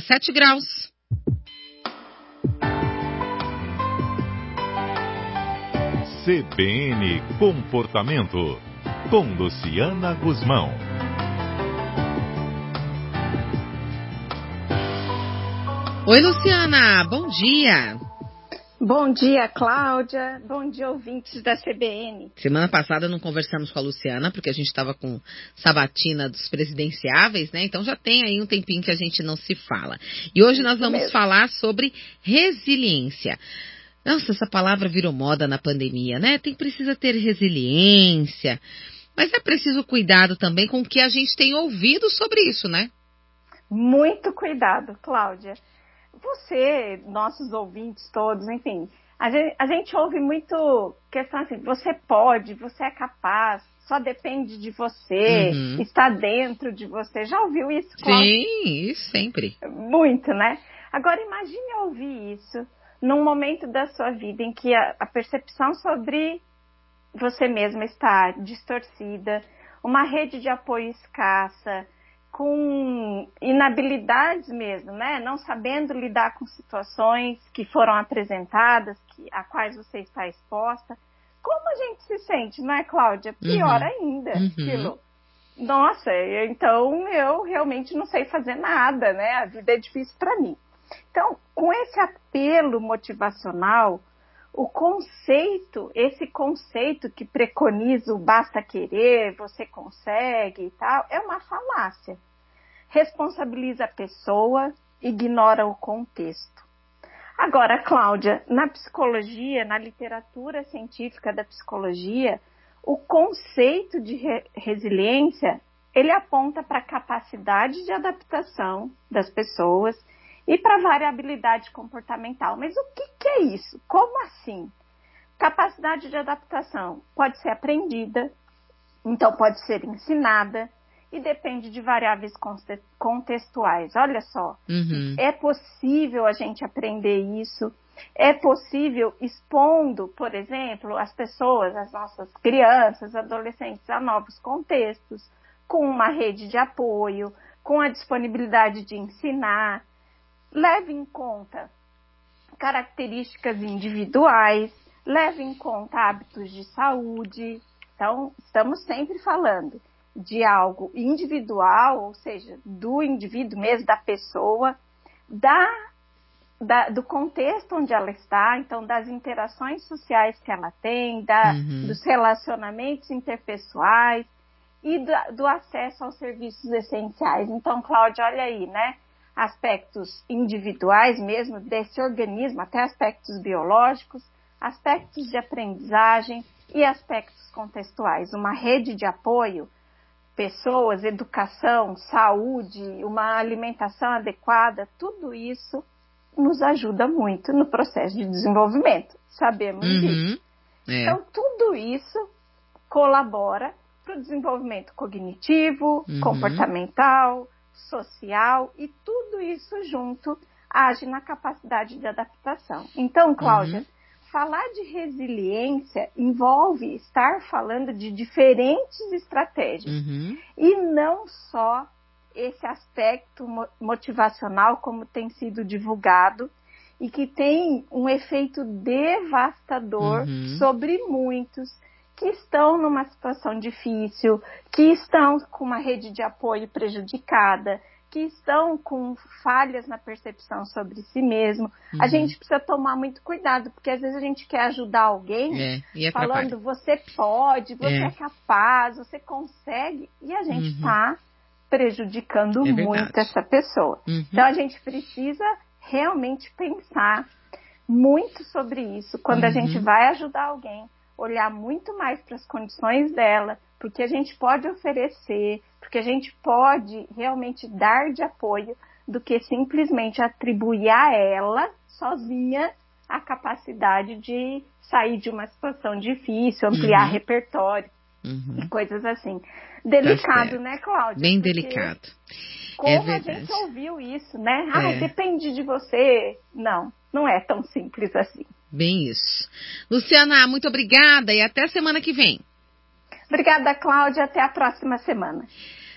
7 graus. CBN Comportamento, com Luciana Guzmão. Oi, Luciana, bom dia. Bom dia, Cláudia. Bom dia, ouvintes da CBN. Semana passada não conversamos com a Luciana, porque a gente estava com sabatina dos presidenciáveis, né? Então já tem aí um tempinho que a gente não se fala. E hoje nós vamos falar sobre resiliência. Nossa, essa palavra virou moda na pandemia, né? Tem precisa ter resiliência. Mas é preciso cuidado também com o que a gente tem ouvido sobre isso, né? Muito cuidado, Cláudia. Você, nossos ouvintes todos, enfim, a gente, a gente ouve muito questão assim, você pode, você é capaz, só depende de você, uhum. está dentro de você. Já ouviu isso? Sim, isso sempre. Muito, né? Agora imagine ouvir isso num momento da sua vida em que a, a percepção sobre você mesma está distorcida, uma rede de apoio escassa, com inabilidades mesmo, né? Não sabendo lidar com situações que foram apresentadas, que, a quais você está exposta. Como a gente se sente, não é, Cláudia? Pior uhum. ainda, uhum. Nossa, então eu realmente não sei fazer nada, né? A vida é difícil para mim. Então, com esse apelo motivacional, o conceito, esse conceito que preconiza o basta querer, você consegue e tal, é uma falácia. Responsabiliza a pessoa, ignora o contexto. Agora, Cláudia, na psicologia, na literatura científica da psicologia, o conceito de re resiliência, ele aponta para a capacidade de adaptação das pessoas e para variabilidade comportamental. Mas o que, que é isso? Como assim? Capacidade de adaptação pode ser aprendida, então pode ser ensinada e depende de variáveis contextuais. Olha só, uhum. é possível a gente aprender isso. É possível expondo, por exemplo, as pessoas, as nossas crianças, adolescentes a novos contextos, com uma rede de apoio, com a disponibilidade de ensinar, leve em conta características individuais, leve em conta hábitos de saúde. Então, estamos sempre falando de algo individual, ou seja, do indivíduo mesmo, da pessoa, da, da, do contexto onde ela está, então das interações sociais que ela tem, da, uhum. dos relacionamentos interpessoais e do, do acesso aos serviços essenciais. Então, Cláudia, olha aí, né? aspectos individuais mesmo desse organismo, até aspectos biológicos, aspectos de aprendizagem e aspectos contextuais. Uma rede de apoio, pessoas, educação, saúde, uma alimentação adequada, tudo isso nos ajuda muito no processo de desenvolvimento. Sabemos uhum. disso. É. Então, tudo isso colabora para o desenvolvimento cognitivo, uhum. comportamental, social e tudo isso junto age na capacidade de adaptação. Então, Cláudia, uhum. Falar de resiliência envolve estar falando de diferentes estratégias uhum. e não só esse aspecto motivacional como tem sido divulgado e que tem um efeito devastador uhum. sobre muitos que estão numa situação difícil, que estão com uma rede de apoio prejudicada, que estão com falhas na percepção sobre si mesmo. Uhum. A gente precisa tomar muito cuidado, porque às vezes a gente quer ajudar alguém é, falando você pode, você é. é. capaz, você consegue, e a gente está uhum. prejudicando é muito essa pessoa. Uhum. Então a gente precisa realmente pensar muito sobre isso quando a gente uhum. vai ajudar alguém olhar muito mais para as condições dela, porque a gente pode oferecer, porque a gente pode realmente dar de apoio, do que simplesmente atribuir a ela sozinha a capacidade de sair de uma situação difícil, ampliar uhum. repertório uhum. e coisas assim. Delicado, tá né, Cláudia? Bem porque delicado. Como é a gente ouviu isso, né? Ah, é. depende de você. Não, não é tão simples assim. Bem isso. Luciana, muito obrigada e até semana que vem. Obrigada, Cláudia. Até a próxima semana.